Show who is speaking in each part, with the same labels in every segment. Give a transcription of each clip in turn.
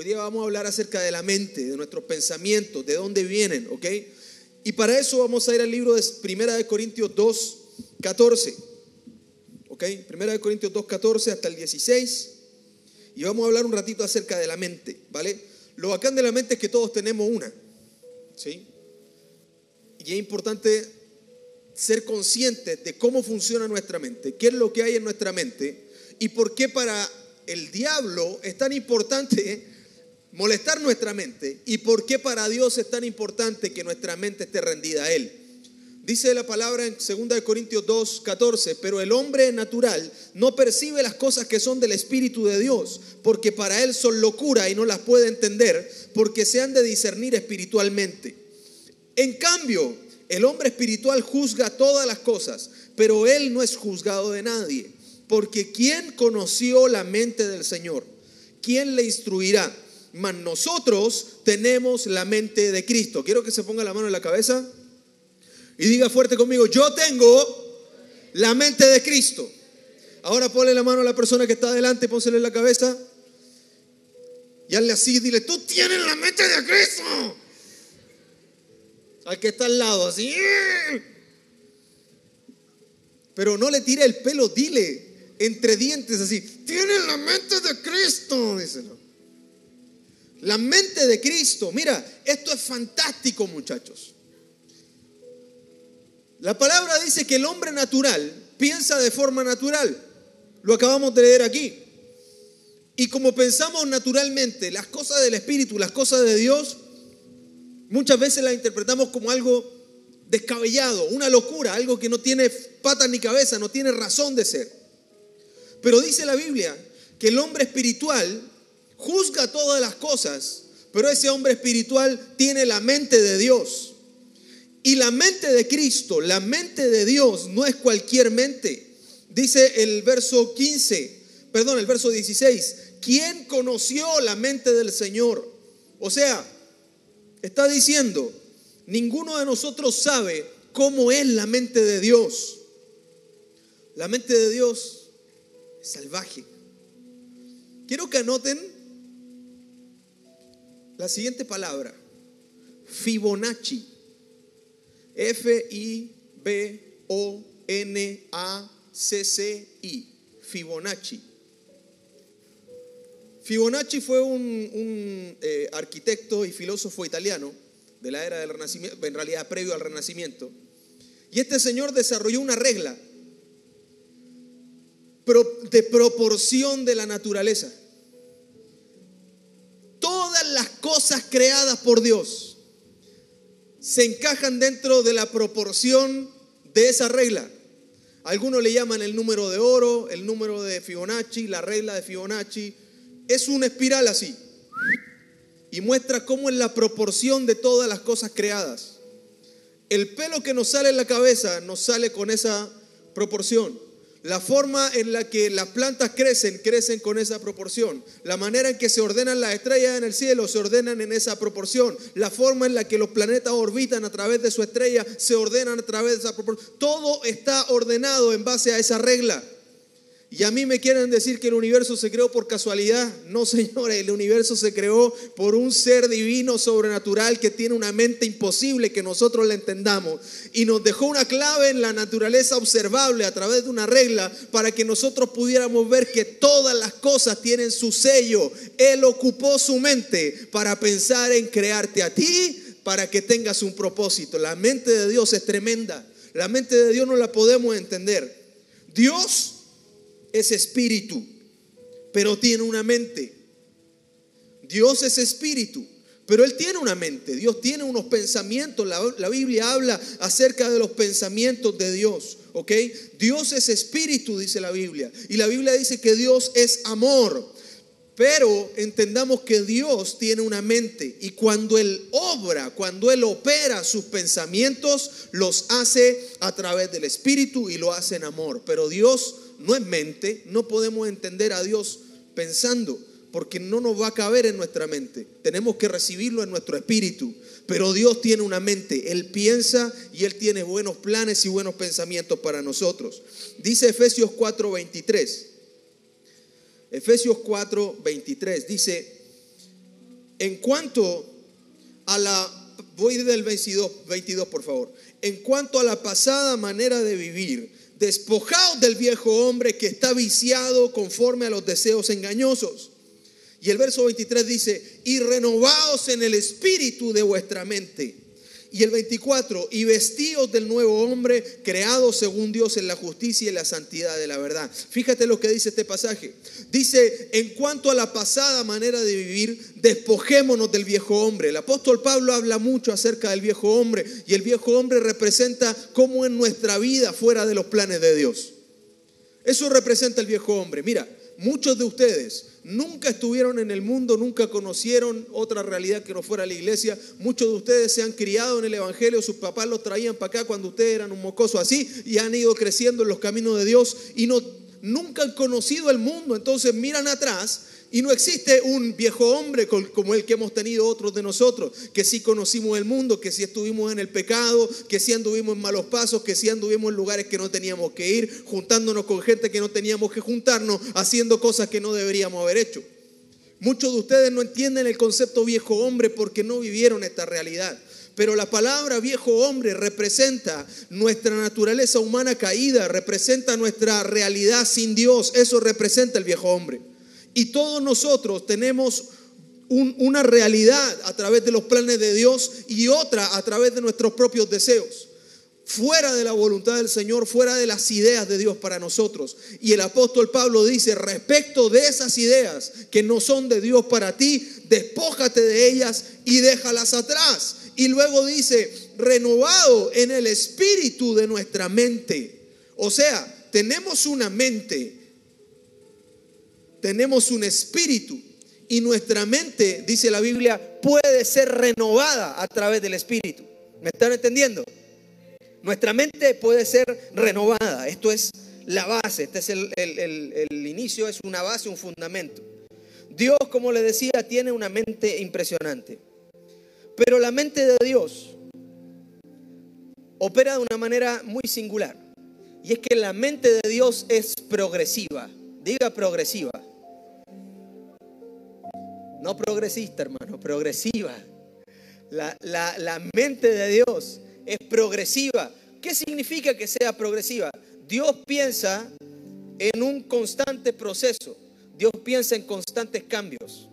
Speaker 1: Hoy día vamos a hablar acerca de la mente, de nuestros pensamientos, de dónde vienen, ¿ok? Y para eso vamos a ir al libro de Primera de Corintios 2, 14. ¿Ok? Primera de Corintios 2, 14 hasta el 16. Y vamos a hablar un ratito acerca de la mente, ¿vale? Lo bacán de la mente es que todos tenemos una, ¿sí? Y es importante ser conscientes de cómo funciona nuestra mente, qué es lo que hay en nuestra mente y por qué para el diablo es tan importante molestar nuestra mente y por qué para Dios es tan importante que nuestra mente esté rendida a Él. Dice la palabra en 2 Corintios 2, 14, pero el hombre natural no percibe las cosas que son del Espíritu de Dios, porque para él son locura y no las puede entender, porque se han de discernir espiritualmente. En cambio, el hombre espiritual juzga todas las cosas, pero él no es juzgado de nadie, porque ¿quién conoció la mente del Señor? ¿Quién le instruirá? Mas nosotros tenemos la mente de Cristo. Quiero que se ponga la mano en la cabeza y diga fuerte conmigo, yo tengo la mente de Cristo. Ahora ponle la mano a la persona que está adelante, pónsele en la cabeza. Y hazle así, dile, tú tienes la mente de Cristo. Al que está al lado, así. Pero no le tire el pelo, dile entre dientes así, tienes la mente de Cristo, díselo. La mente de Cristo. Mira, esto es fantástico, muchachos. La palabra dice que el hombre natural piensa de forma natural. Lo acabamos de leer aquí. Y como pensamos naturalmente las cosas del Espíritu, las cosas de Dios, muchas veces las interpretamos como algo descabellado, una locura, algo que no tiene patas ni cabeza, no tiene razón de ser. Pero dice la Biblia que el hombre espiritual juzga todas las cosas, pero ese hombre espiritual tiene la mente de Dios. Y la mente de Cristo, la mente de Dios, no es cualquier mente. Dice el verso 15, perdón, el verso 16, ¿quién conoció la mente del Señor? O sea, está diciendo, ninguno de nosotros sabe cómo es la mente de Dios. La mente de Dios es salvaje. Quiero que anoten la siguiente palabra, Fibonacci. F-I-B-O-N-A-C-C-I, Fibonacci. Fibonacci fue un, eh, arquitecto y filósofo italiano de la era del Renacimiento, en realidad previo al Renacimiento. Y este señor desarrolló una regla de proporción de la naturaleza. Creadas por Dios se encajan dentro de la proporción de esa regla. Algunos le llaman el número de oro, el número de Fibonacci, la regla de Fibonacci. Es una espiral así. Y muestra cómo es la proporción de todas las cosas creadas. El pelo que nos sale en la cabeza nos sale con esa proporción. La forma en la que las plantas crecen, crecen con esa proporción. La manera en que se ordenan las estrellas en el cielo, se ordenan en esa proporción. La forma en la que los planetas orbitan a través de su estrella, se ordenan a través de esa proporción. Todo está ordenado en base a esa regla. Y a mí me quieren decir que el universo se creó por casualidad. No, señores, el universo se creó por un ser divino, sobrenatural, que tiene una mente imposible que nosotros le entendamos. Y nos dejó una clave en la naturaleza observable a través de una regla para que nosotros pudiéramos ver que todas las cosas tienen su sello. Él ocupó su mente para pensar en crearte a ti para que tengas un propósito. La mente de Dios es tremenda. La mente de Dios no la podemos entender. Dios es espíritu, pero tiene una mente. Dios es espíritu, pero Él tiene una mente. Dios tiene unos pensamientos. La, Biblia habla acerca de los pensamientos de Dios. ¿Ok? Dios es espíritu, dice la Biblia. Y la Biblia dice que Dios es amor. Pero entendamos que Dios tiene una mente y cuando Él obra, cuando Él opera sus pensamientos, los hace a través del Espíritu y lo hace en amor. Pero Dios no es mente, no podemos entender a Dios pensando, porque no nos va a caber en nuestra mente. Tenemos que recibirlo en nuestro espíritu. Pero Dios tiene una mente, Él piensa y Él tiene buenos planes y buenos pensamientos para nosotros. Dice Efesios 4:23. Efesios 4:23 dice, En cuanto a la, voy del 22, 22 por favor. En cuanto a la pasada manera de vivir, despojaos del viejo hombre que está viciado conforme a los deseos engañosos. Y el verso 23 dice, y renovaos en el espíritu de vuestra mente y el 24, y vestidos del nuevo hombre, creado según Dios en la justicia y la santidad de la verdad. Fíjate lo que dice este pasaje. Dice, en cuanto a la pasada manera de vivir, despojémonos del viejo hombre. El apóstol Pablo habla mucho acerca del viejo hombre y el viejo hombre representa cómo en nuestra vida fuera de los planes de Dios. Eso representa el viejo hombre. Mira, muchos de ustedes nunca estuvieron en el mundo, nunca conocieron otra realidad que no fuera la iglesia. Muchos de ustedes se han criado en el Evangelio, sus papás los traían para acá cuando ustedes eran un mocoso así y han ido creciendo en los caminos de Dios y no, nunca han conocido el mundo. Entonces miran atrás y no existe un viejo hombre como el que hemos tenido otros de nosotros, que sí conocimos el mundo, que sí estuvimos en el pecado, que sí anduvimos en malos pasos, que sí anduvimos en lugares que no teníamos que ir, juntándonos con gente que no teníamos que juntarnos, haciendo cosas que no deberíamos haber hecho. Muchos de ustedes no entienden el concepto viejo hombre porque no vivieron esta realidad. Pero la palabra viejo hombre representa nuestra naturaleza humana caída, representa nuestra realidad sin Dios. Eso representa el viejo hombre. Y todos nosotros tenemos una realidad a través de los planes de Dios y otra a través de nuestros propios deseos. Fuera de la voluntad del Señor, fuera de las ideas de Dios para nosotros. Y el apóstol Pablo dice, respecto de esas ideas que no son de Dios para ti, despójate de ellas y déjalas atrás. Y luego dice, renovado en el espíritu de nuestra mente. O sea, tenemos una mente tenemos un espíritu y nuestra mente, dice la Biblia, puede ser renovada a través del espíritu. ¿Me están entendiendo? Nuestra mente puede ser renovada. Esto es la base, este es el, inicio, es una base, un fundamento. Dios, como le decía, tiene una mente impresionante. Pero la mente de Dios opera de una manera muy singular. Y es que la mente de Dios es progresiva. Diga progresiva. No progresista, hermano, progresiva. La, la, mente de Dios es progresiva. ¿Qué significa que sea progresiva? Dios piensa en un constante proceso. Dios piensa en constantes cambios.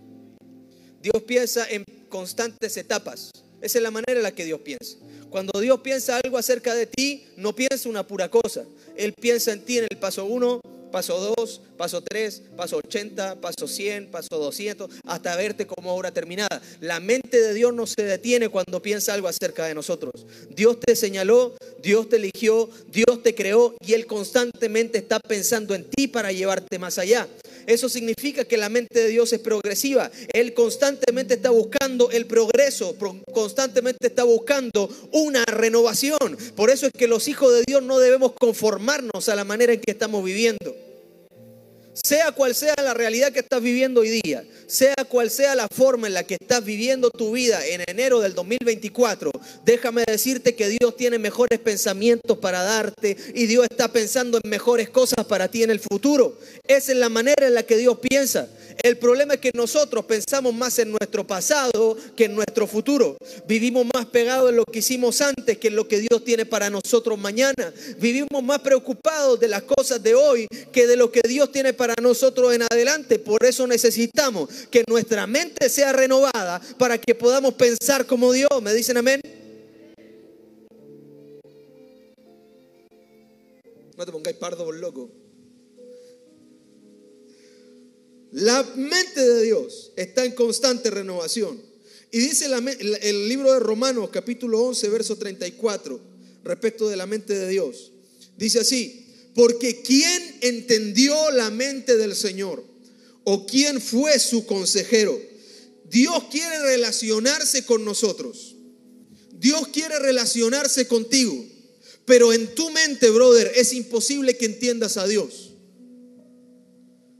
Speaker 1: Dios piensa en constantes etapas. Esa es la manera en la que Dios piensa. Cuando Dios piensa algo acerca de ti, no piensa una pura cosa. Él piensa en ti en el paso 1, paso 2, paso 3, paso 80, paso 100, paso 200, hasta verte como obra terminada. La mente de Dios no se detiene cuando piensa algo acerca de nosotros. Dios te señaló, Dios te eligió, Dios te creó y Él constantemente está pensando en ti para llevarte más allá. Eso significa que la mente de Dios es progresiva. Él constantemente está buscando el progreso, constantemente está buscando una renovación. Por eso es que los hijos de Dios no debemos conformarnos a la manera en que estamos viviendo. Sea cual sea la realidad que estás viviendo hoy día, sea cual sea la forma en la que estás viviendo tu vida en enero del 2024, déjame decirte que Dios tiene mejores pensamientos para darte y Dios está pensando en mejores cosas para ti en el futuro. Esa es la manera en la que Dios piensa. El problema es que nosotros pensamos más en nuestro pasado que en nuestro futuro. Vivimos más pegados en lo que hicimos antes que en lo que Dios tiene para nosotros mañana. Vivimos más preocupados de las cosas de hoy que de lo que Dios tiene para nosotros en adelante. Por eso necesitamos que nuestra mente sea renovada para que podamos pensar como Dios. ¿Me dicen amén? No te pongáis pardo por loco. La mente de Dios está en constante renovación. Y dice el libro de Romanos capítulo 11, verso 34, respecto de la mente de Dios. Dice así, porque ¿quién entendió la mente del Señor? ¿O quién fue su consejero? Dios quiere relacionarse con nosotros. Dios quiere relacionarse contigo. Pero en tu mente, brother, es imposible que entiendas a Dios.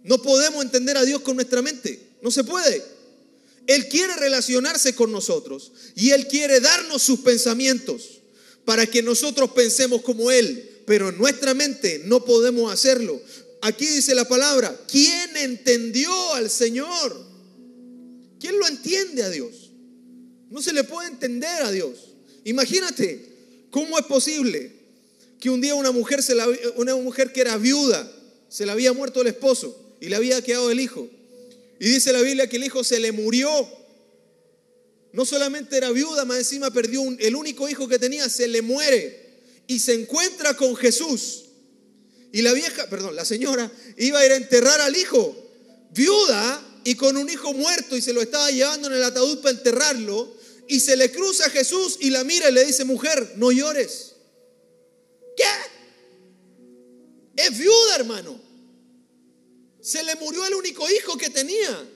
Speaker 1: No podemos entender a Dios con nuestra mente. No se puede. Él quiere relacionarse con nosotros y Él quiere darnos sus pensamientos para que nosotros pensemos como Él. Pero en nuestra mente no podemos hacerlo. Aquí dice la palabra, ¿quién entendió al Señor? ¿Quién lo entiende a Dios? No se le puede entender a Dios. Imagínate, ¿cómo es posible que un día una mujer, se la, una mujer que era viuda, se le había muerto el esposo y le había quedado el hijo? Y dice la Biblia que el hijo se le murió. No solamente era viuda, más encima perdió el único hijo que tenía, se le muere y se encuentra con Jesús. Y la vieja, perdón, la señora iba a ir a enterrar al hijo, viuda y con un hijo muerto y se lo estaba llevando en el ataúd para enterrarlo. Y se le cruza a Jesús y la mira y le dice, mujer, no llores. ¿Qué? Es viuda, hermano. Se le murió el único hijo que tenía.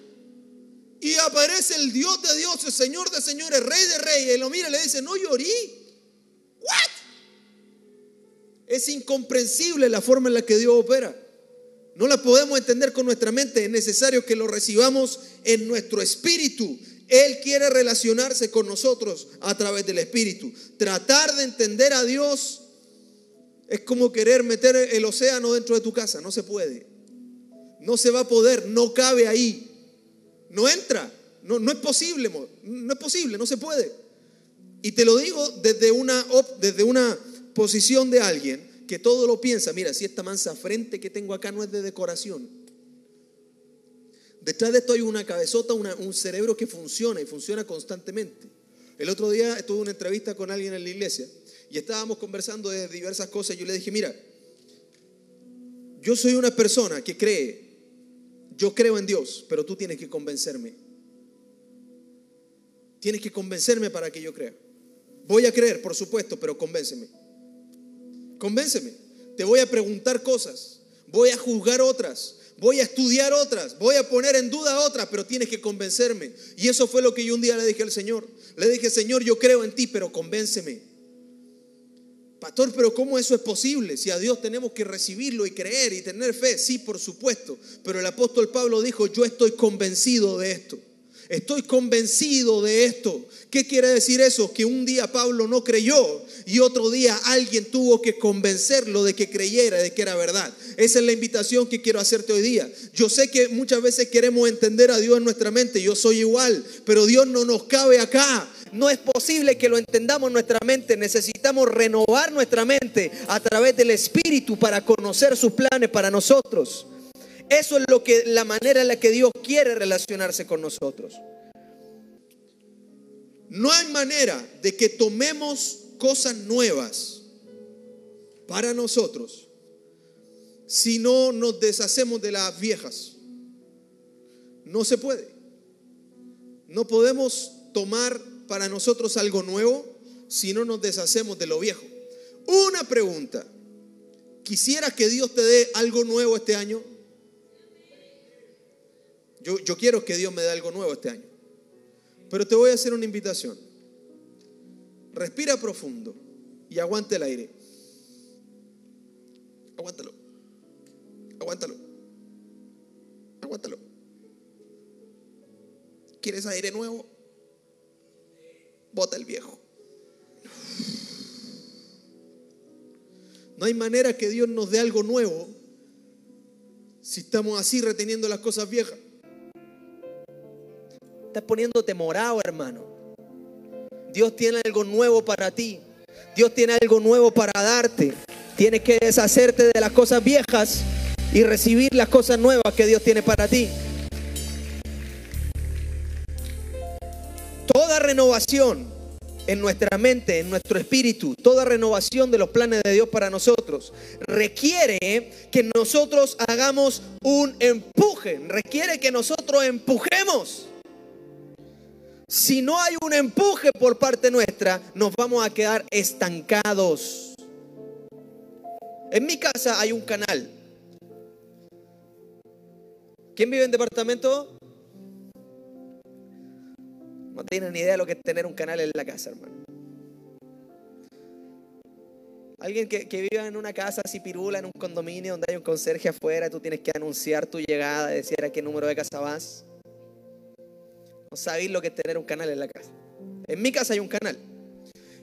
Speaker 1: Y aparece el Dios de Dios, el Señor de señores, Rey de reyes. Y lo mira y le dice, no llorí. Es incomprensible la forma en la que Dios opera. No la podemos entender con nuestra mente. Es necesario que lo recibamos en nuestro espíritu. Él quiere relacionarse con nosotros a través del espíritu. Tratar de entender a Dios es como querer meter el océano dentro de tu casa. No se puede. No se va a poder. No cabe ahí. No entra. No, no es posible. No es posible. No se puede. Y te lo digo desde una, desde una posición de alguien que todo lo piensa, mira, si esta mansa frente que tengo acá no es de decoración. Detrás de esto hay una cabezota, un cerebro que funciona y funciona constantemente. El otro día estuve en una entrevista con alguien en la iglesia y estábamos conversando de diversas cosas. Yo le dije, mira, yo soy una persona que cree, yo creo en Dios, pero tú tienes que convencerme. Tienes que convencerme para que yo crea. Voy a creer, por supuesto, pero convénceme. Convénceme. Te voy a preguntar cosas. Voy a juzgar otras. Voy a estudiar otras. Voy a poner en duda otras, pero tienes que convencerme. Y eso fue lo que yo un día le dije al Señor. Le dije, Señor, yo creo en ti, pero convénceme. Pastor, pero ¿cómo eso es posible? Si a Dios tenemos que recibirlo y creer y tener fe, sí, por supuesto. Pero el apóstol Pablo dijo, yo estoy convencido de esto. Estoy convencido de esto. ¿Qué quiere decir eso? Que un día Pablo no creyó y otro día alguien tuvo que convencerlo de que creyera, de que era verdad. Esa es la invitación que quiero hacerte hoy día. Yo sé que muchas veces queremos entender a Dios en nuestra mente, yo soy igual, pero Dios no nos cabe acá. No es posible que lo entendamos en nuestra mente. Necesitamos renovar nuestra mente a través del Espíritu para conocer sus planes para nosotros. Eso es lo que la manera en la que Dios quiere relacionarse con nosotros. No hay manera de que tomemos cosas nuevas para nosotros si no nos deshacemos de las viejas. No se puede. No podemos tomar para nosotros algo nuevo si no nos deshacemos de lo viejo. Una pregunta. ¿Quisieras que Dios te dé algo nuevo este año? Yo, quiero que Dios me dé algo nuevo este año. Pero te voy a hacer una invitación. Respira profundo y aguante el aire. Aguántalo. Aguántalo. Aguántalo. ¿Quieres aire nuevo? Bota el viejo. No hay manera que Dios nos dé algo nuevo si estamos así reteniendo las cosas viejas. Estás poniéndote morado, hermano. Dios tiene algo nuevo para ti. Dios tiene algo nuevo para darte. Tienes que deshacerte de las cosas viejas y recibir las cosas nuevas que Dios tiene para ti. Toda renovación en nuestra mente, en nuestro espíritu, toda renovación de los planes de Dios para nosotros requiere que nosotros hagamos un empuje, requiere que nosotros empujemos. Si no hay un empuje por parte nuestra, nos vamos a quedar estancados. En mi casa hay un canal. ¿Quién vive en departamento? No tienen ni idea de lo que es tener un canal en la casa, hermano. Alguien que, que, viva en una casa así pirula, en un condominio donde hay un conserje afuera, tú tienes que anunciar tu llegada, decir a qué número de casa vas. No sabéis lo que es tener un canal en la casa. En mi casa hay un canal.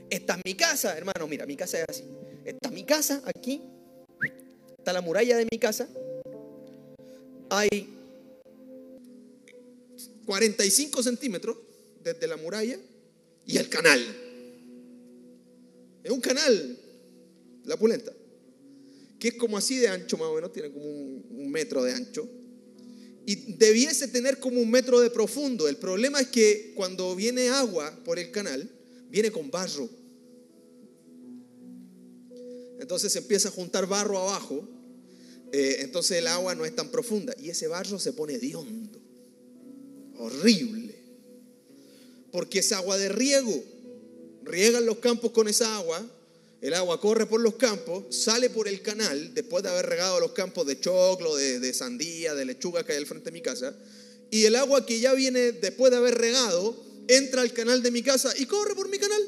Speaker 1: Esta es mi casa, hermano. Mira, mi casa es así. Esta es mi casa, aquí. Está la muralla de mi casa. Hay 45 centímetros desde la muralla y el canal. Es un canal, la pulenta, que es como así de ancho más o menos, tiene como un, un metro de ancho. Y debiese tener como un metro de profundo. El problema es que cuando viene agua por el canal, viene con barro. Entonces se empieza a juntar barro abajo, eh, entonces el agua no es tan profunda y ese barro se pone de hondo, horrible, porque es agua de riego. Riegan los campos con esa agua, el agua corre por los campos, sale por el canal, después de haber regado los campos de choclo, de, de sandía, de lechuga que hay al frente de mi casa, y el agua que ya viene después de haber regado, entra al canal de mi casa y corre por mi canal.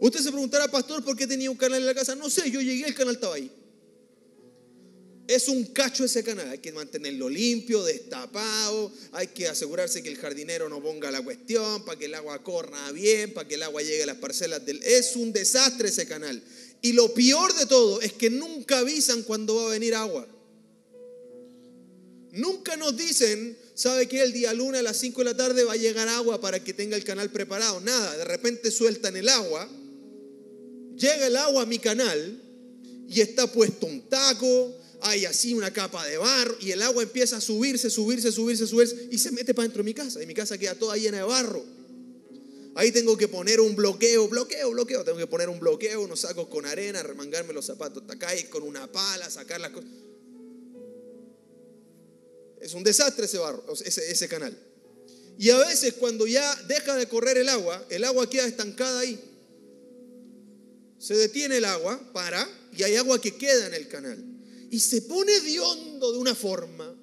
Speaker 1: Usted se preguntará, pastor, ¿por qué tenía un canal en la casa? No sé, yo llegué, el canal estaba ahí. Es un cacho ese canal, hay que mantenerlo limpio, destapado, hay que asegurarse que el jardinero no ponga la cuestión, para que el agua corra bien, para que el agua llegue a las parcelas del... Es un desastre ese canal. Y lo peor de todo es que nunca avisan cuando va a venir agua. Nunca nos dicen, ¿sabe que el día lunes a las 5 de la tarde va a llegar agua para que tenga el canal preparado? Nada, de repente sueltan el agua Llega el agua a mi canal y está puesto un taco, hay así una capa de barro y el agua empieza a subirse, subirse, subirse, subirse y se mete para dentro de mi casa y mi casa queda toda llena de barro. Ahí tengo que poner un bloqueo, bloqueo, bloqueo. Tengo que poner un bloqueo, unos sacos con arena, remangarme los zapatos hasta acá con una pala, sacar las cosas. Es un desastre ese barro, ese canal. Y a veces cuando ya deja de correr el agua, el agua queda estancada ahí se detiene el agua, para, y hay agua que queda en el canal. Y se pone de hondo de una forma.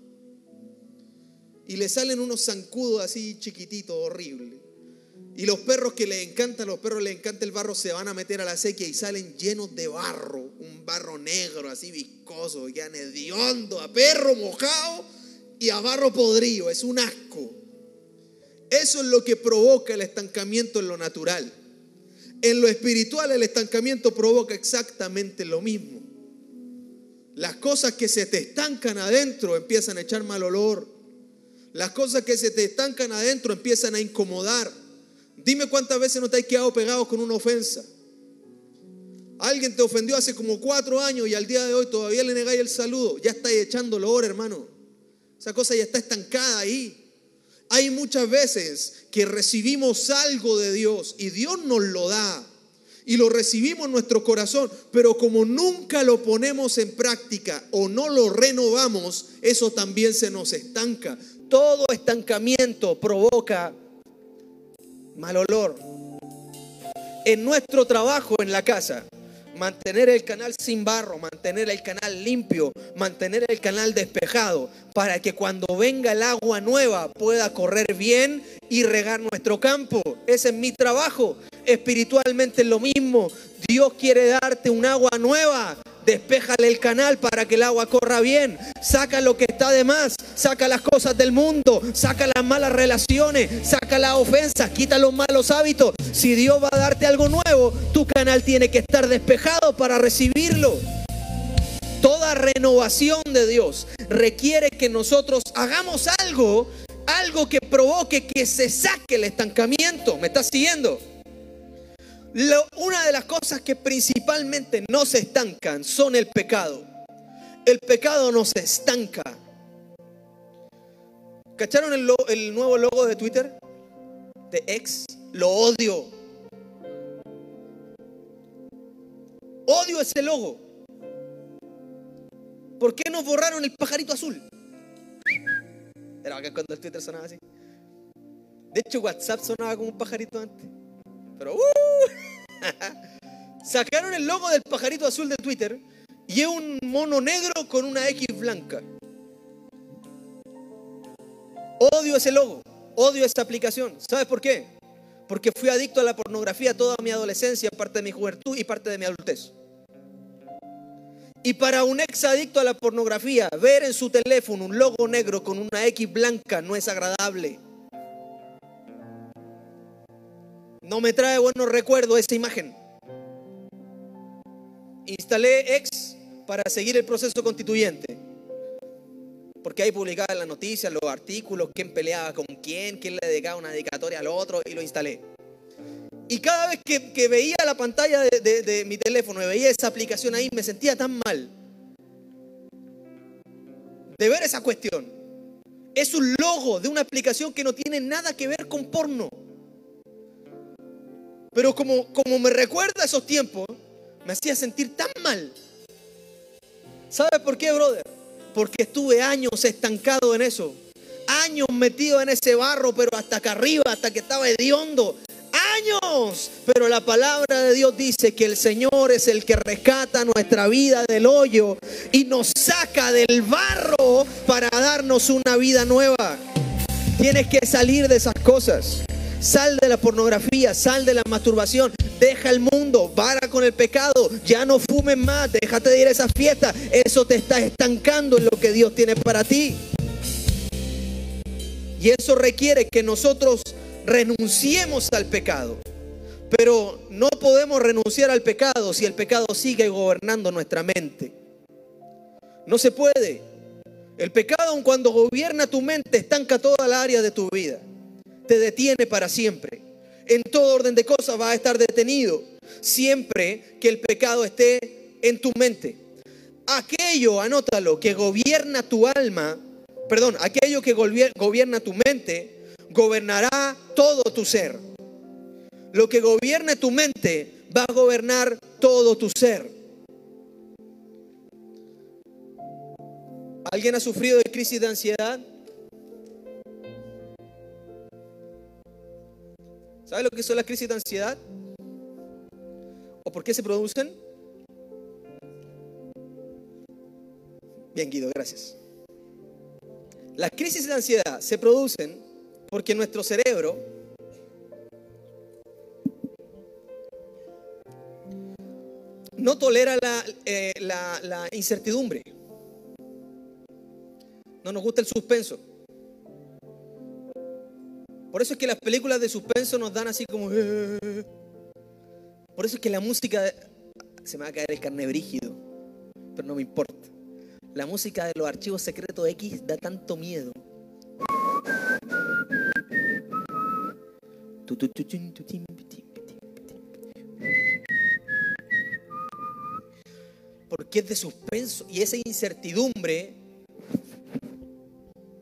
Speaker 1: Y le salen unos zancudos así chiquititos, horribles. Y los perros que les encanta, los perros les encanta el barro, se van a meter a la sequía y salen llenos de barro. Un barro negro, así viscoso, que de hondo, a perro mojado y a barro podrido. Es un asco. Eso es lo que provoca el estancamiento en lo natural. En lo espiritual el estancamiento provoca exactamente lo mismo. Las cosas que se te estancan adentro empiezan a echar mal olor. Las cosas que se te estancan adentro empiezan a incomodar. Dime cuántas veces no te has quedado pegado con una ofensa. Alguien te ofendió hace como cuatro años y al día de hoy todavía le negáis el saludo. Ya estáis echando olor, hermano. Esa cosa ya está estancada ahí. Hay muchas veces que recibimos algo de Dios y Dios nos lo da y lo recibimos en nuestro corazón, pero como nunca lo ponemos en práctica o no lo renovamos, eso también se nos estanca. Todo estancamiento provoca mal olor. En nuestro trabajo en la casa, mantener el canal sin barro, mantener el canal limpio, mantener el canal despejado, para que cuando venga el agua nueva pueda correr bien y regar nuestro campo. Ese es mi trabajo. Espiritualmente es lo mismo. Dios quiere darte un agua nueva Despéjale el canal para que el agua corra bien. Saca lo que está de más. Saca las cosas del mundo. Saca las malas relaciones. Saca las ofensas. Quita los malos hábitos. Si Dios va a darte algo nuevo, tu canal tiene que estar despejado para recibirlo. Toda renovación de Dios requiere que nosotros hagamos algo, algo que provoque que se saque el estancamiento. ¿Me estás siguiendo? Una de las cosas que principalmente no se estancan son el pecado. El pecado no se estanca. ¿Cacharon el, nuevo logo de Twitter? De ex. Lo odio. Odio ese logo. ¿Por qué nos borraron el pajarito azul? Era que cuando el Twitter sonaba así. De hecho, WhatsApp sonaba como un pajarito antes. Pero uh, sacaron el logo del pajarito azul de Twitter y es un mono negro con una X blanca. Odio ese logo, odio esa aplicación. ¿Sabes por qué? Porque fui adicto a la pornografía toda mi adolescencia, parte de mi juventud y parte de mi adultez. Y para un ex adicto a la pornografía, ver en su teléfono un logo negro con una X blanca no es agradable. No me trae buenos recuerdos esa imagen. Instalé X para seguir el proceso constituyente. Porque ahí publicaba en las noticias, los artículos, quién peleaba con quién, quién le dedicaba una dedicatoria al otro y lo instalé. Y cada vez que, veía la pantalla de, de mi teléfono y veía esa aplicación ahí, me sentía tan mal de ver esa cuestión. Es un logo de una aplicación que no tiene nada que ver con porno. Pero como, como me recuerda esos tiempos, me hacía sentir tan mal. ¿Sabes por qué, brother? Porque estuve años estancado en eso. Años metido en ese barro, pero hasta acá arriba, hasta que estaba hediondo. Años. Pero la palabra de Dios dice que el Señor es el que rescata nuestra vida del hoyo y nos saca del barro para darnos una vida nueva. Tienes que salir de esas cosas. Sal de la pornografía, sal de la masturbación, deja el mundo, para con el pecado, ya no fumes más, déjate de ir a esa fiesta. Eso te está estancando en lo que Dios tiene para ti. Y eso requiere que nosotros renunciemos al pecado. Pero no podemos renunciar al pecado si el pecado sigue gobernando nuestra mente. No se puede. El pecado, cuando gobierna tu mente, estanca toda la área de tu vida te detiene para siempre. En todo orden de cosas va a estar detenido siempre que el pecado esté en tu mente. Aquello, anótalo, que gobierna tu alma, perdón, aquello que gobierna tu mente, gobernará todo tu ser. Lo que gobierne tu mente va a gobernar todo tu ser. ¿Alguien ha sufrido de crisis de ansiedad? ¿Sabes lo que son las crisis de ansiedad? ¿O por qué se producen? Bien, Guido, gracias. Las crisis de ansiedad se producen porque nuestro cerebro no tolera eh, la, la incertidumbre. No nos gusta el suspenso. Por eso es que las películas de suspenso nos dan así como... Por eso es que la música... Se me va a caer el carne brígido, pero no me importa. La música de los archivos secretos X da tanto miedo. Porque es de suspenso y esa incertidumbre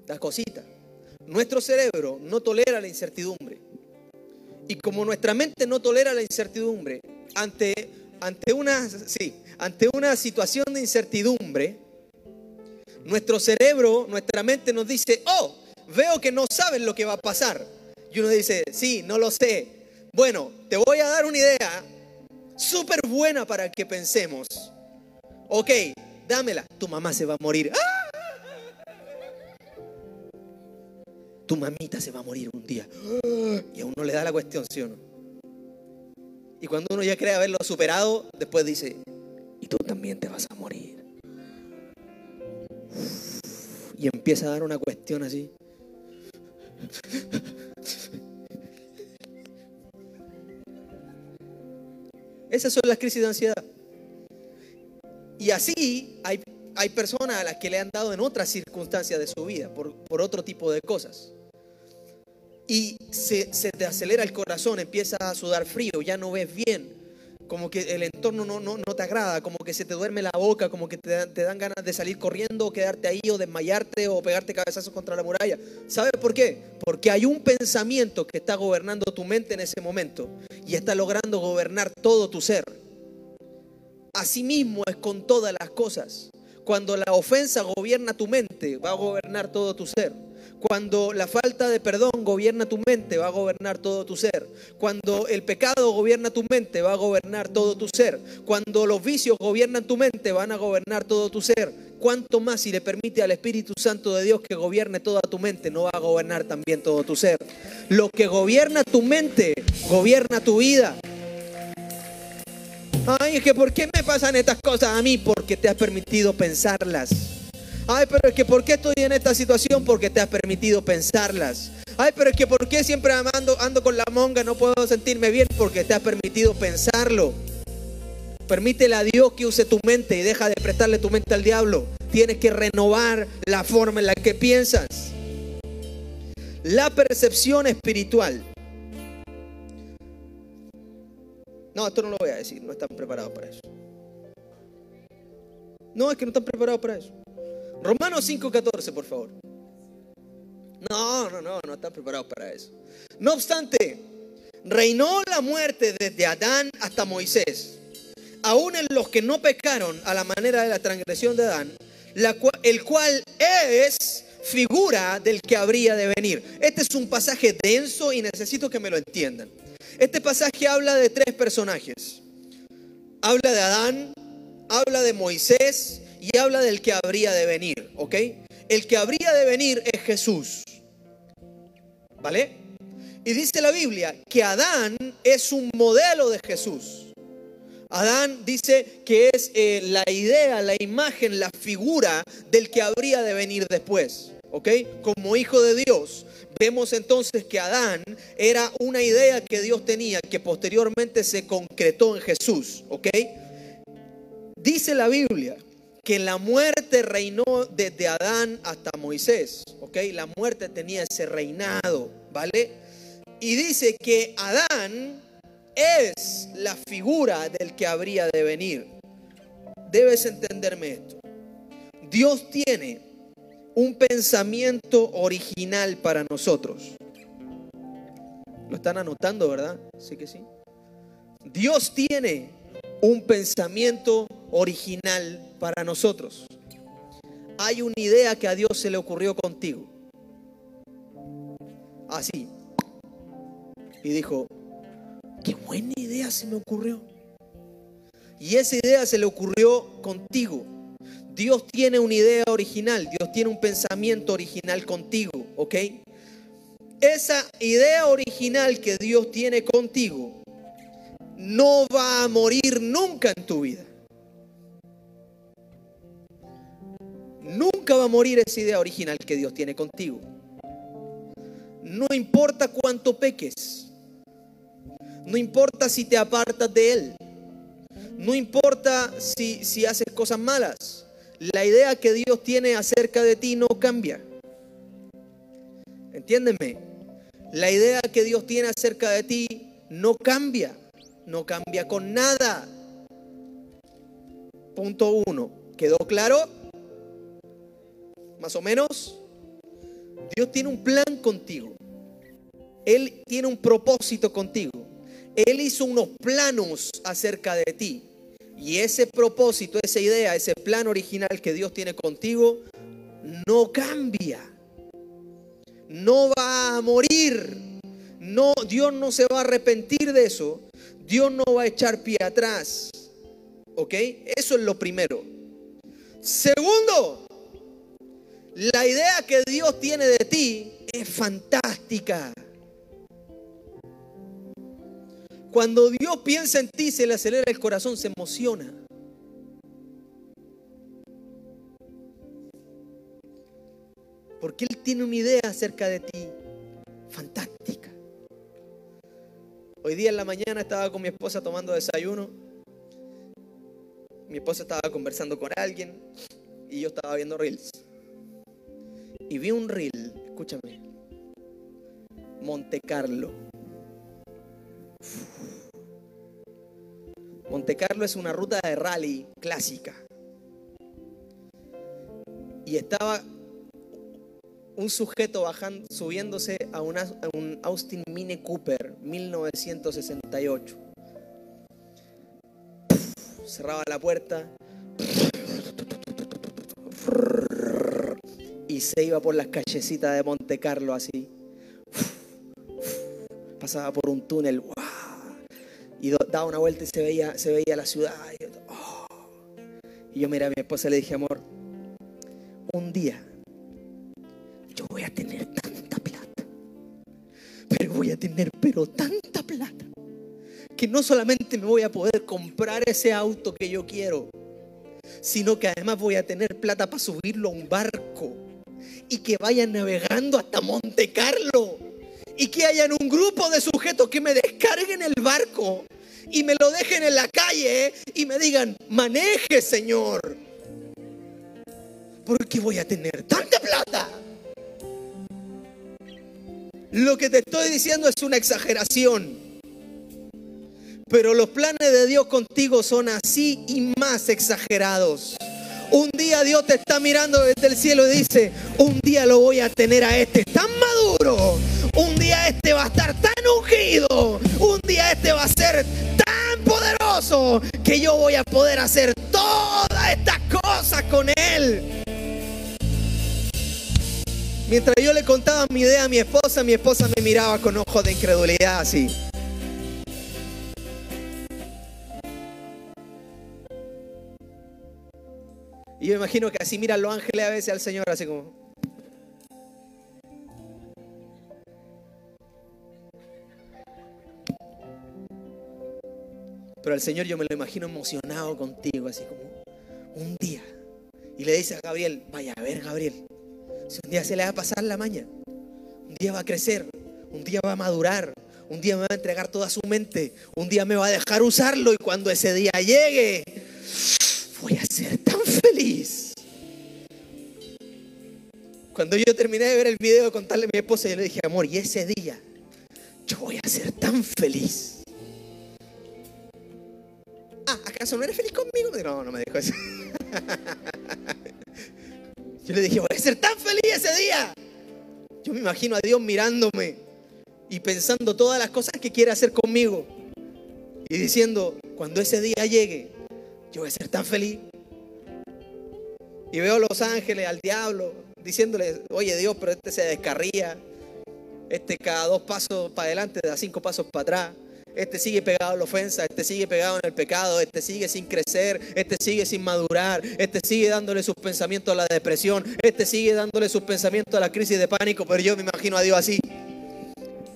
Speaker 1: da cosita. Nuestro cerebro no tolera la incertidumbre. Y como nuestra mente no tolera la incertidumbre, ante, ante, una, sí, ante una situación de incertidumbre, nuestro cerebro, nuestra mente nos dice, oh, veo que no sabes lo que va a pasar. Y uno dice, sí, no lo sé. Bueno, te voy a dar una idea súper buena para que pensemos. Ok, dámela. Tu mamá se va a morir. ¡Ah! Tu mamita se va a morir un día. Y a uno le da la cuestión, ¿sí o no? Y cuando uno ya cree haberlo superado, después dice, y tú también te vas a morir. Y empieza a dar una cuestión así. Esas son las crisis de ansiedad. Y así hay, hay personas a las que le han dado en otras circunstancias de su vida, por, por otro tipo de cosas y se, te acelera el corazón, empieza a sudar frío, ya no ves bien, como que el entorno no, no, no te agrada, como que se te duerme la boca, como que te, te, dan ganas de salir corriendo, o quedarte ahí, o desmayarte, o pegarte cabezazos contra la muralla. ¿Sabes por qué? Porque hay un pensamiento que está gobernando tu mente en ese momento y está logrando gobernar todo tu ser. Asimismo es con todas las cosas. Cuando la ofensa gobierna tu mente, va a gobernar todo tu ser. Cuando la falta de perdón gobierna tu mente, va a gobernar todo tu ser. Cuando el pecado gobierna tu mente, va a gobernar todo tu ser. Cuando los vicios gobiernan tu mente, van a gobernar todo tu ser. ¿Cuánto más si le permite al Espíritu Santo de Dios que gobierne toda tu mente, no va a gobernar también todo tu ser? Lo que gobierna tu mente, gobierna tu vida. Ay, es que ¿por qué me pasan estas cosas a mí? Porque te has permitido pensarlas. Ay, pero es que ¿por qué estoy en esta situación? Porque te has permitido pensarlas. Ay, pero es que ¿por qué siempre ando, ando con la monga? No puedo sentirme bien porque te has permitido pensarlo. Permítele a Dios que use tu mente y deja de prestarle tu mente al diablo.
Speaker 2: Tienes que renovar la forma en la que piensas. La percepción espiritual. No, esto no lo voy a decir, no están preparados para eso. No, es que no están preparados para eso. Romanos 5:14, por favor. No, no, no, no están preparados para eso. No obstante, reinó la muerte desde Adán hasta Moisés, aún en los que no pecaron a la manera de la transgresión de Adán, el cual es figura del que habría de venir. Este es un pasaje denso y necesito que me lo entiendan. Este pasaje habla de tres personajes. Habla de Adán, habla de Moisés y habla del que habría de venir, ¿ok? El que habría de venir es Jesús. ¿Vale? Y dice la Biblia que Adán es un modelo de Jesús. Adán dice que es eh, la idea, la imagen, la figura del que habría de venir después. ¿Ok? Como hijo de Dios. Vemos entonces que Adán era una idea que Dios tenía que posteriormente se concretó en Jesús. ¿Ok? Dice la Biblia que la muerte reinó desde Adán hasta Moisés, ¿ok? La muerte tenía ese reinado, ¿vale? Y dice que Adán es la figura del que habría de venir. Debes entenderme esto. Dios tiene un pensamiento original para nosotros. Lo están anotando, ¿verdad? Sí que sí. Dios tiene un pensamiento original para nosotros. Hay una idea que a Dios se le ocurrió contigo. Así. Y dijo, qué buena idea se me ocurrió. Y esa idea se le ocurrió contigo. Dios tiene una idea original, Dios tiene un pensamiento original contigo, ¿ok? Esa idea original que Dios tiene contigo no va a morir nunca en tu vida. Nunca va a morir esa idea original que Dios tiene contigo. No importa cuánto peques. No importa si te apartas de Él. No importa si, si haces cosas malas. La idea que Dios tiene acerca de ti no cambia. Entiéndeme. La idea que Dios tiene acerca de ti no cambia. No cambia con nada. Punto uno. ¿Quedó claro? Más o menos. Dios tiene un plan contigo. Él tiene un propósito contigo. Él hizo unos planos acerca de ti. Y ese propósito, esa idea, ese plan original que Dios tiene contigo, no cambia. No va a morir. No, Dios no se va a arrepentir de eso. Dios no va a echar pie atrás. ¿Ok? Eso es lo primero. Segundo, la idea que Dios tiene de ti es fantástica. Cuando Dios piensa en ti, se le acelera el corazón, se emociona. Porque Él tiene una idea acerca de ti fantástica. Hoy día en la mañana estaba con mi esposa tomando desayuno. Mi esposa estaba conversando con alguien y yo estaba viendo reels. Y vi un reel, escúchame, Monte Carlo. Monte Carlo es una ruta de rally clásica. Y estaba un sujeto bajando, subiéndose a, un Austin Mini Cooper 1968. cerraba la puerta y se iba por las callecitas de Monte Carlo así. Pasaba por un túnel y daba una vuelta y se veía, se veía la ciudad. Y, oh. yo miré a mi esposa y le dije, amor, un día yo voy a tener tanta plata. Pero voy a tener, pero tanta plata. Que no solamente me voy a poder comprar ese auto que yo quiero, sino que además voy a tener plata para subirlo a un barco y que vayan navegando hasta Monte Carlo y que hayan un grupo de sujetos que me descarguen el barco y me lo dejen en la calle y me digan, maneje Señor. ¿Por qué voy a tener tanta plata? Lo que te estoy diciendo es una exageración. Pero los planes de Dios contigo son así y más exagerados. Un día Dios te está mirando desde el cielo y dice, un día lo voy a tener a este tan maduro. Un día este va a estar tan ungido. Un día este va a ser tan poderoso que yo voy a poder hacer todas estas cosas con él. Mientras yo le contaba mi idea a mi esposa, mi esposa me miraba con ojos de incredulidad así. Y yo imagino que así miran los ángeles a veces al Señor, así como. Pero al Señor yo me lo imagino emocionado contigo, así como un día. Y le dice a Gabriel, vaya a ver Gabriel, si un día se le va a pasar la maña, un día va a crecer, un día va a madurar, un día me va a entregar toda su mente, un día me va a dejar usarlo y cuando ese día llegue, voy a ser tan feliz. Cuando yo terminé de ver el video, de contarle a mi esposa, yo le dije, amor, y ese día yo voy a ser tan feliz. Ah, ¿acaso no eres feliz conmigo? No, no me dijo eso. Yo le dije, voy a ser tan feliz ese día. Yo me imagino a Dios mirándome y pensando todas las cosas que quiere hacer conmigo. Y diciendo, cuando ese día llegue, yo voy a ser tan feliz. Y veo a los ángeles, al diablo, diciéndole, oye Dios, pero este se descarría. Este cada dos pasos para adelante da cinco pasos para atrás. Este sigue pegado a la ofensa, este sigue pegado en el pecado, este sigue sin crecer, este sigue sin madurar, este sigue dándole sus pensamientos a la depresión, este sigue dándole sus pensamientos a la crisis de pánico, pero yo me imagino a Dios así.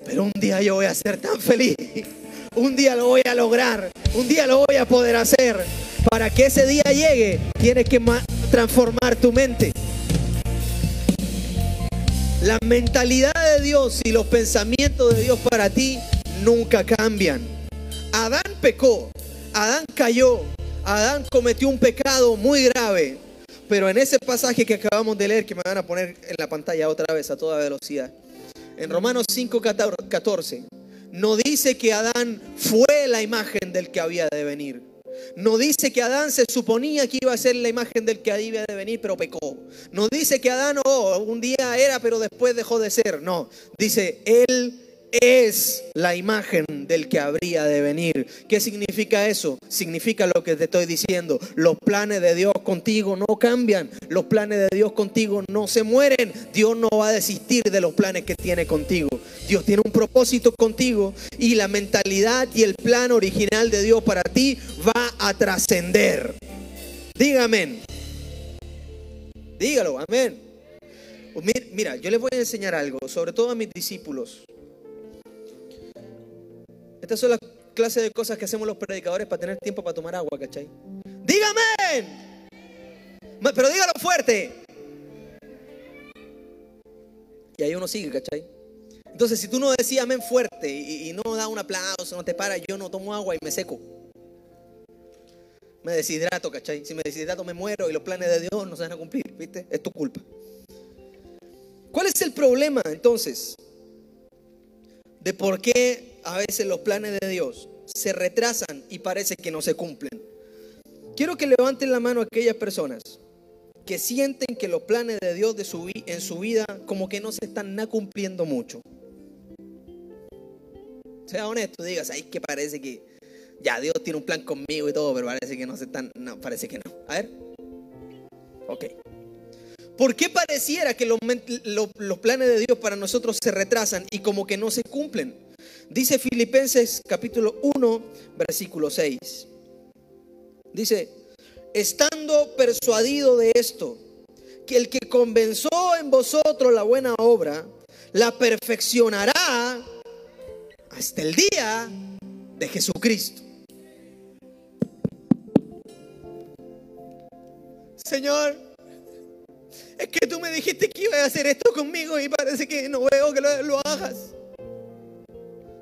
Speaker 2: Pero un día yo voy a ser tan feliz, un día lo voy a lograr, un día lo voy a poder hacer. Para que ese día llegue, tienes que transformar tu mente. La mentalidad de Dios y los pensamientos de Dios para ti nunca cambian. Adán pecó, Adán cayó, Adán cometió un pecado muy grave. Pero en ese pasaje que acabamos de leer, que me van a poner en la pantalla otra vez a toda velocidad, en Romanos 5:14, no dice que Adán fue la imagen del que había de venir. No dice que Adán se suponía que iba a ser la imagen del que había de venir, pero pecó. No dice que Adán oh, un día era, pero después dejó de ser. No, dice, él es la imagen del que habría de venir. ¿Qué significa eso? Significa lo que te estoy diciendo. Los planes de Dios contigo no cambian. Los planes de Dios contigo no se mueren. Dios no va a desistir de los planes que tiene contigo. Dios tiene un propósito contigo y la mentalidad y el plan original de Dios para ti va a trascender. Dígame. Dígalo, amén. Mira, yo les voy a enseñar algo, sobre todo a mis discípulos. Estas son las clases de cosas que hacemos los predicadores para tener tiempo para tomar agua, ¿cachai? Dígame. Pero dígalo fuerte. Y ahí uno sigue, ¿cachai? Entonces, si tú no decías amén fuerte y, no da un aplauso, no te para, yo no tomo agua y me seco. Me deshidrato, ¿cachai? Si me deshidrato me muero y los planes de Dios no se van a cumplir, ¿viste? Es tu culpa. ¿Cuál es el problema entonces? De por qué a veces los planes de Dios se retrasan y parece que no se cumplen. Quiero que levanten la mano aquellas personas que sienten que los planes de Dios de su, en su vida como que no se están cumpliendo mucho. Sea honesto, digas, ay, que parece que ya Dios tiene un plan conmigo y todo, pero parece que no se están, no, parece que no. A ver. Ok. ¿Por qué pareciera que los, los planes de Dios para nosotros se retrasan y como que no se cumplen? Dice Filipenses capítulo 1, versículo 6. Dice, estando persuadido de esto, que el que convenció en vosotros la buena obra, la perfeccionará hasta el día de Jesucristo. Señor, es que tú me dijiste que iba a hacer esto conmigo y parece que no veo que lo hagas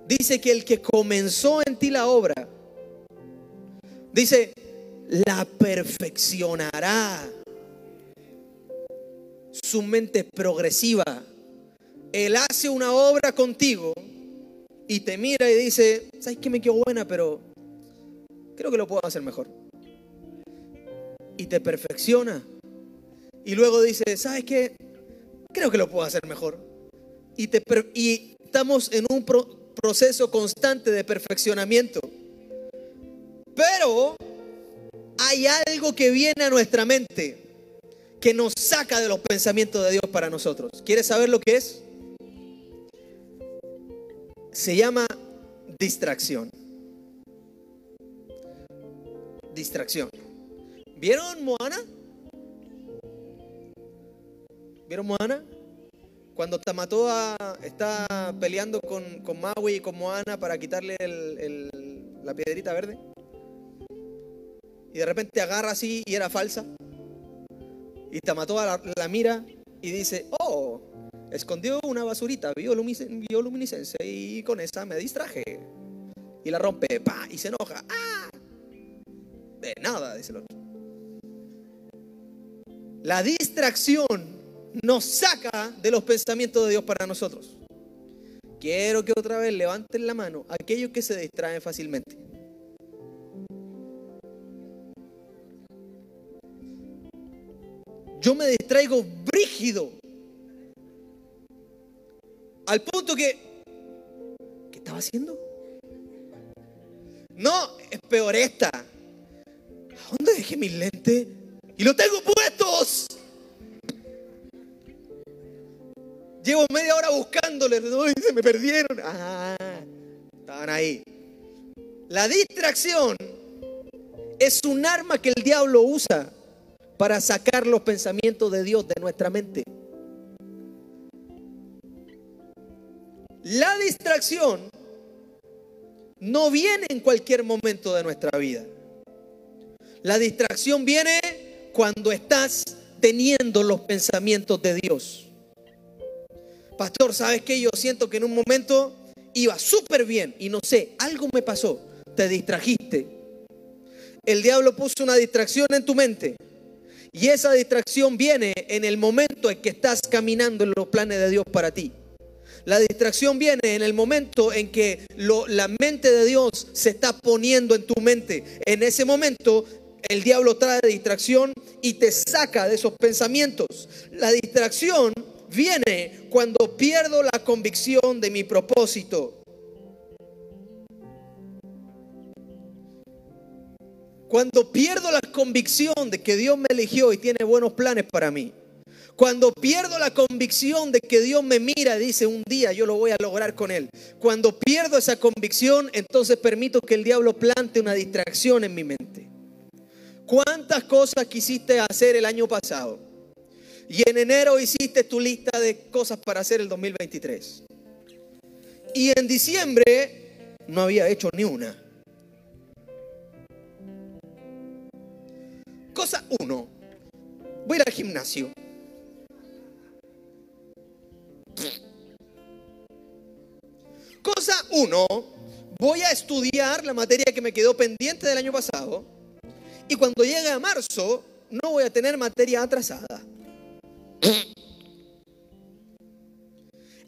Speaker 2: dice que el que comenzó en ti la obra, dice, la perfeccionará. su mente es progresiva. Él hace una obra contigo y te mira y dice, ¿sabes qué me quedó buena? Pero creo que lo puedo hacer mejor. Y te perfecciona. Y luego dice, ¿sabes qué? Creo que lo puedo hacer mejor. Y, te, y estamos en un proceso constante de perfeccionamiento. Pero hay algo que viene a nuestra mente que nos saca de los pensamientos de Dios para nosotros. ¿Quieres saber lo que es? Se llama distracción. Distracción. ¿Vieron Moana? ¿Vieron Moana? Cuando Tamatoa está peleando con, con Maui y con Moana para quitarle la piedrita verde. Y de repente agarra así y era falsa. Y Tamatoa la, mira y dice, oh, escondió una basurita bioluminiscencia y con esa me distraje. Y la rompe, pa, y se enoja. ¡Ah! De nada, dice el otro. La distracción nos saca de los pensamientos de Dios para nosotros. Quiero que otra vez levanten la mano aquellos que se distraen fácilmente. Yo me distraigo brígido al punto que, ¿qué estaba haciendo? No, es peor esta. ¿A dónde dejé mis lentes? Y los tengo puestos. Llevo media hora buscándoles. se me perdieron. Ah, estaban ahí. La distracción es un arma que el diablo usa para sacar los pensamientos de Dios de nuestra mente. La distracción no viene en cualquier momento de nuestra vida. La distracción viene cuando estás teniendo los pensamientos de Dios. Pastor, ¿sabes qué? Yo siento que en un momento iba súper bien y no sé, algo me pasó. Te distrajiste. El diablo puso una distracción en tu mente. Y esa distracción viene en el momento en que estás caminando en los planes de Dios para ti. La distracción viene en el momento en que la mente de Dios se está poniendo en tu mente. En ese momento el diablo trae distracción y te saca de esos pensamientos. La distracción viene cuando pierdo la convicción de mi propósito. Cuando pierdo la convicción de que Dios me eligió y tiene buenos planes para mí. Cuando pierdo la convicción de que Dios me mira y dice, un día yo lo voy a lograr con Él. Cuando pierdo esa convicción, entonces permito que el diablo plante una distracción en mi mente. ¿Cuántas cosas quisiste hacer el año pasado? Y en enero hiciste tu lista de cosas para hacer el 2023. Y en diciembre no había hecho ni una. Cosa uno, voy al gimnasio. Cosa uno, voy a estudiar la materia que me quedó pendiente del año pasado y cuando llegue a marzo no voy a tener materia atrasada.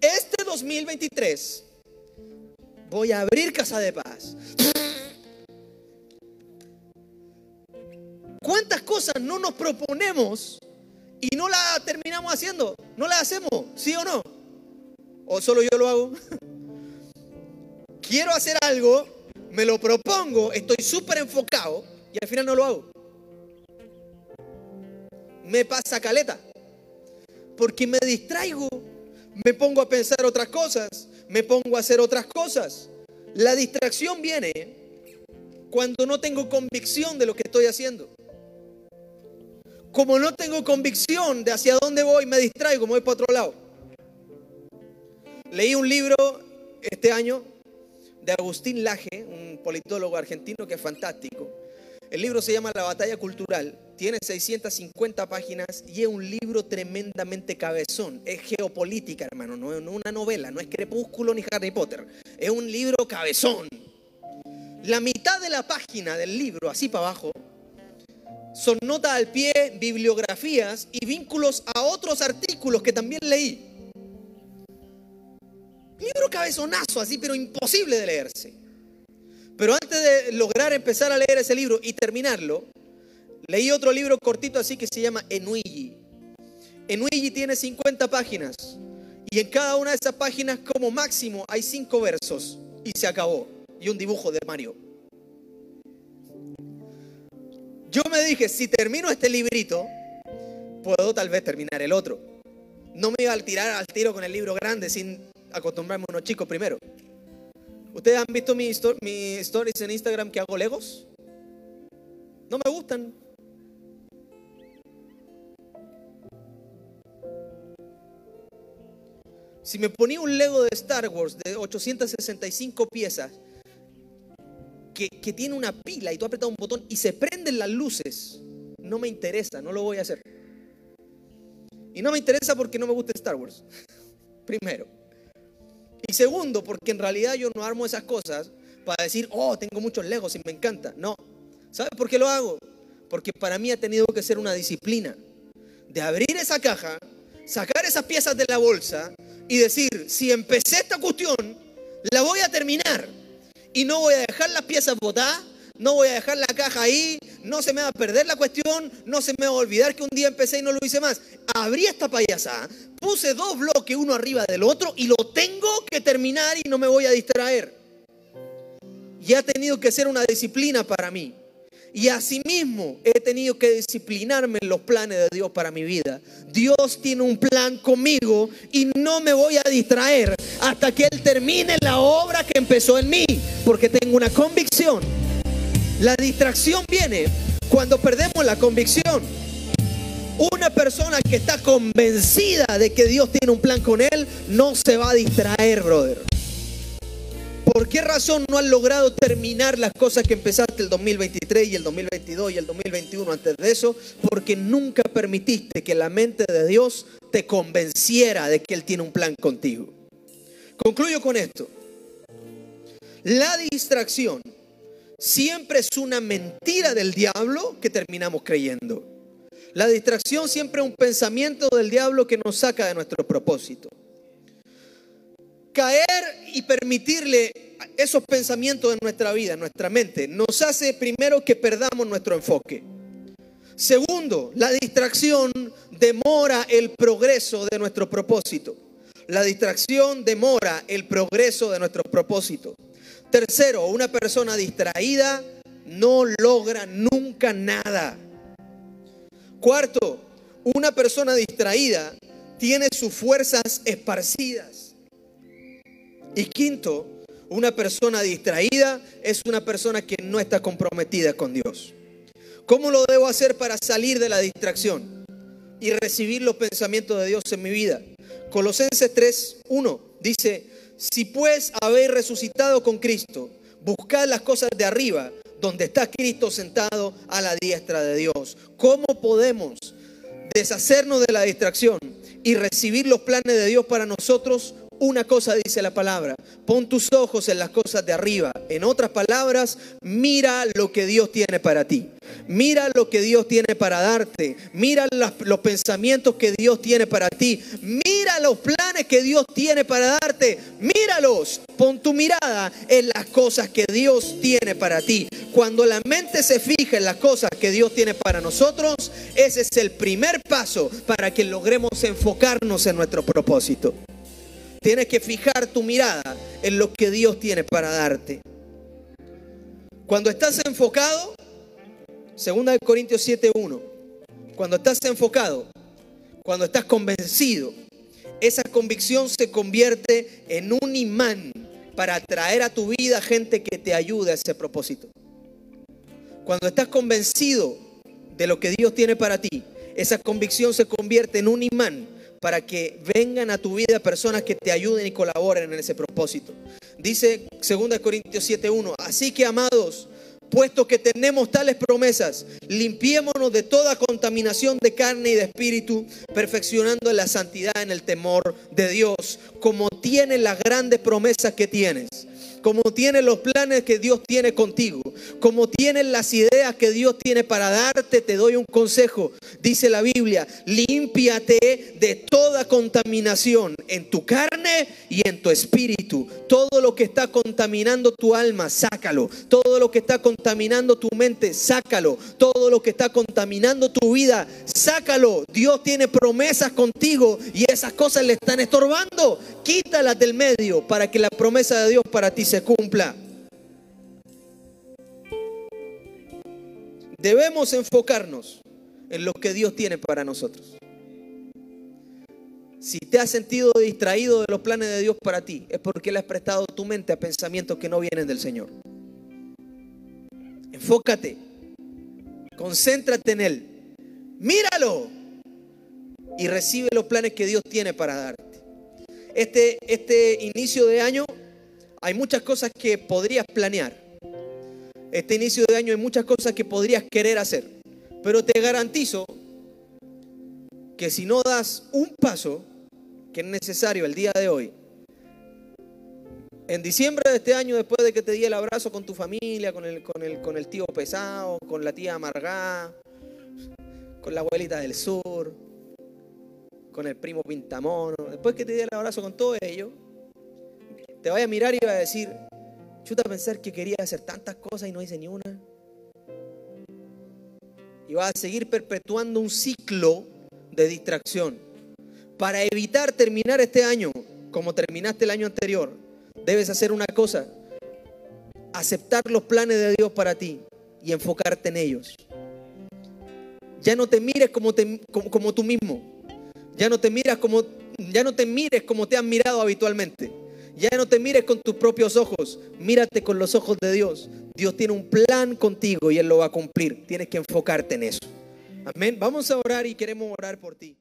Speaker 2: Este 2023 voy a abrir Casa de Paz. ¿Cuántas cosas no nos proponemos y no la terminamos haciendo? ¿No la hacemos? ¿Sí o no? ¿O solo yo lo hago? Quiero hacer algo, me lo propongo, estoy súper enfocado y al final no lo hago. Me pasa caleta. Porque me distraigo, me pongo a pensar otras cosas, me pongo a hacer otras cosas. La distracción viene cuando no tengo convicción de lo que estoy haciendo. Como no tengo convicción de hacia dónde voy, me distraigo, me voy para otro lado. Leí un libro este año de Agustín Laje, un politólogo argentino que es fantástico. El libro se llama La batalla cultural, tiene 650 páginas y es un libro tremendamente cabezón. Es geopolítica, hermano, no es una novela, no es Crepúsculo ni Harry Potter. Es un libro cabezón. La mitad de la página del libro, así para abajo, son notas al pie, bibliografías y vínculos a otros artículos que también leí. Libro cabezonazo, así, pero imposible de leerse. Pero antes de lograr empezar a leer ese libro y terminarlo, leí otro libro cortito así que se llama Enuigi. Enuigi tiene 50 páginas y en cada una de esas páginas como máximo hay cinco versos y se acabó. Y un dibujo de Mario. Yo me dije, si termino este librito, puedo tal vez terminar el otro. No me iba a tirar al tiro con el libro grande sin acostumbrarme a unos chicos primero. ¿Ustedes han visto mis stories en Instagram que hago legos? No me gustan. Si me ponía un Lego de Star Wars de 865 piezas, que, que, tiene una pila y tú apretas un botón y se prenden las luces, no me interesa, no lo voy a hacer. Y no me interesa porque no me gusta Star Wars. Primero. Y segundo, porque en realidad yo no armo esas cosas para decir, oh, tengo muchos legos y me encanta. No. ¿Sabes por qué lo hago? Porque para mí ha tenido que ser una disciplina de abrir esa caja, sacar esas piezas de la bolsa y decir, si empecé esta cuestión, la voy a terminar. Y no voy a dejar las piezas botadas, no voy a dejar la caja ahí, no se me va a perder la cuestión, no se me va a olvidar que un día empecé y no lo hice más. Abrí esta payasada, puse dos bloques uno arriba del otro y lo tengo que terminar y no me voy a distraer. Y ha tenido que ser una disciplina para mí. Y asimismo he tenido que disciplinarme en los planes de Dios para mi vida. Dios tiene un plan conmigo y no me voy a distraer hasta que Él termine la obra que empezó en mí, porque tengo una convicción la distracción viene cuando perdemos la convicción. Una persona que está convencida de que Dios tiene un plan con él no se va a distraer, brother. ¿Por qué razón no has logrado terminar las cosas que empezaste el 2023 y el 2022 y el 2021 antes de eso? Porque nunca permitiste que la mente de Dios te convenciera de que Él tiene un plan contigo. Concluyo con esto. La distracción siempre es una mentira del diablo que terminamos creyendo. La distracción siempre es un pensamiento del diablo que nos saca de nuestro propósito. Caer y permitirle esos pensamientos en nuestra vida, en nuestra mente, nos hace primero que perdamos nuestro enfoque. Segundo, la distracción demora el progreso de nuestro propósito. La distracción demora el progreso de nuestro propósito. Tercero, una persona distraída no logra nunca nada. Cuarto, una persona distraída tiene sus fuerzas esparcidas. Y quinto, una persona distraída es una persona que no está comprometida con Dios. ¿Cómo lo debo hacer para salir de la distracción y recibir los pensamientos de Dios en mi vida? Colosenses 3.1 dice, si pues habéis resucitado con Cristo, buscad las cosas de arriba, donde está Cristo sentado a la diestra de Dios. ¿Cómo podemos deshacernos de la distracción y recibir los planes de Dios para nosotros? Una cosa dice la palabra, pon tus ojos en las cosas de arriba. En otras palabras, mira lo que Dios tiene para ti. Mira lo que Dios tiene para darte. Mira los pensamientos que Dios tiene para ti. Mira los planes que Dios tiene para darte. Míralos. Pon tu mirada en las cosas que Dios tiene para ti. Cuando la mente se fija en las cosas que Dios tiene para nosotros, ese es el primer paso para que logremos enfocarnos en nuestro propósito. Tienes que fijar tu mirada en lo que Dios tiene para darte. Cuando estás enfocado, segunda de Corintios 7:1, cuando estás enfocado, cuando estás convencido, esa convicción se convierte en un imán para atraer a tu vida gente que te ayude a ese propósito. Cuando estás convencido de lo que Dios tiene para ti, esa convicción se convierte en un imán para que vengan a tu vida personas que te ayuden y colaboren en ese propósito. Dice 2 Corintios 7:1, así que amados, puesto que tenemos tales promesas, limpiémonos de toda contaminación de carne y de espíritu, perfeccionando la santidad en el temor de Dios, como tienes las grandes promesas que tienes. Como tienes los planes que Dios tiene contigo, como tienes las ideas que Dios tiene para darte, te doy un consejo. Dice la Biblia, límpiate de toda contaminación en tu carne y en tu espíritu. Todo lo que está contaminando tu alma, sácalo. Todo lo que está contaminando tu mente, sácalo. Todo lo que está contaminando tu vida, sácalo. Dios tiene promesas contigo y esas cosas le están estorbando. Quítalas del medio para que la promesa de Dios para ti se cumpla. Debemos enfocarnos en lo que Dios tiene para nosotros. Si te has sentido distraído de los planes de Dios para ti, es porque le has prestado tu mente a pensamientos que no vienen del Señor. Enfócate, concéntrate en Él, míralo y recibe los planes que Dios tiene para darte. Este, este inicio de año hay muchas cosas que podrías planear. Este inicio de año hay muchas cosas que podrías querer hacer. Pero te garantizo que si no das un paso, que es necesario el día de hoy, en diciembre de este año, después de que te di el abrazo con tu familia, con el, con el, con el tío pesado, con la tía amargada, con la abuelita del sur, con el primo pintamono, después que te di el abrazo con todo ello, te vaya a mirar y va a decir, chuta pensar que quería hacer tantas cosas y no hice ni una. Y vas a seguir perpetuando un ciclo de distracción. Para evitar terminar este año como terminaste el año anterior, debes hacer una cosa, aceptar los planes de Dios para ti y enfocarte en ellos. Ya no te mires como, como tú mismo. Ya no te miras como ya no te mires como te han mirado habitualmente. Ya no te mires con tus propios ojos, mírate con los ojos de Dios. Dios tiene un plan contigo y Él lo va a cumplir. Tienes que enfocarte en eso. Amén. Vamos a orar y queremos orar por ti.